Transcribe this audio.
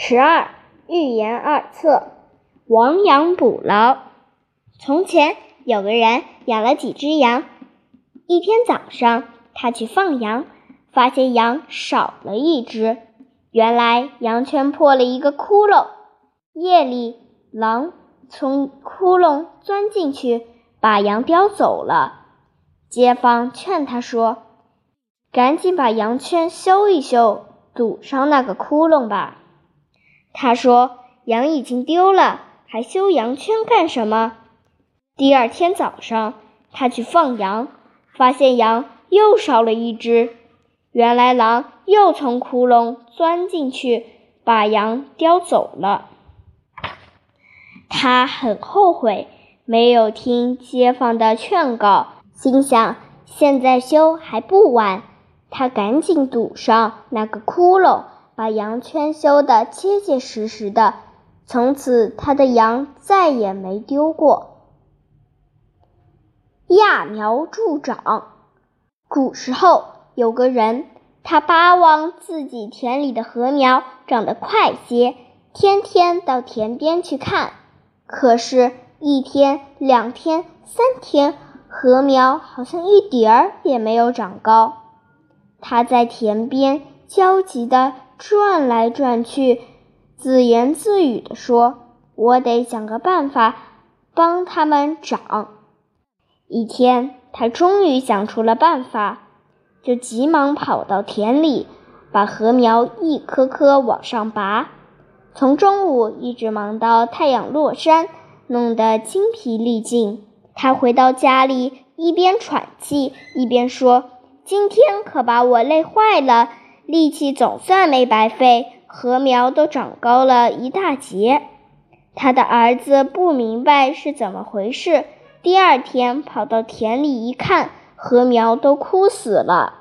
十二寓言二册，亡羊补牢。从前有个人养了几只羊，一天早上他去放羊，发现羊少了一只。原来羊圈破了一个窟窿，夜里狼从窟窿钻进去，把羊叼走了。街坊劝他说：“赶紧把羊圈修一修，堵上那个窟窿吧。”他说：“羊已经丢了，还修羊圈干什么？”第二天早上，他去放羊，发现羊又少了一只。原来狼又从窟窿钻进去，把羊叼走了。他很后悔，没有听街坊的劝告，心想现在修还不晚。他赶紧堵上那个窟窿。把羊圈修得结结实实的，从此他的羊再也没丢过。揠苗助长。古时候有个人，他巴望自己田里的禾苗长得快些，天天到田边去看。可是，一天、两天、三天，禾苗好像一点儿也没有长高。他在田边焦急的。转来转去，自言自语地说：“我得想个办法帮他们长。”一天，他终于想出了办法，就急忙跑到田里，把禾苗一棵棵往上拔。从中午一直忙到太阳落山，弄得精疲力尽。他回到家里，一边喘气一边说：“今天可把我累坏了。”力气总算没白费，禾苗都长高了一大截。他的儿子不明白是怎么回事，第二天跑到田里一看，禾苗都枯死了。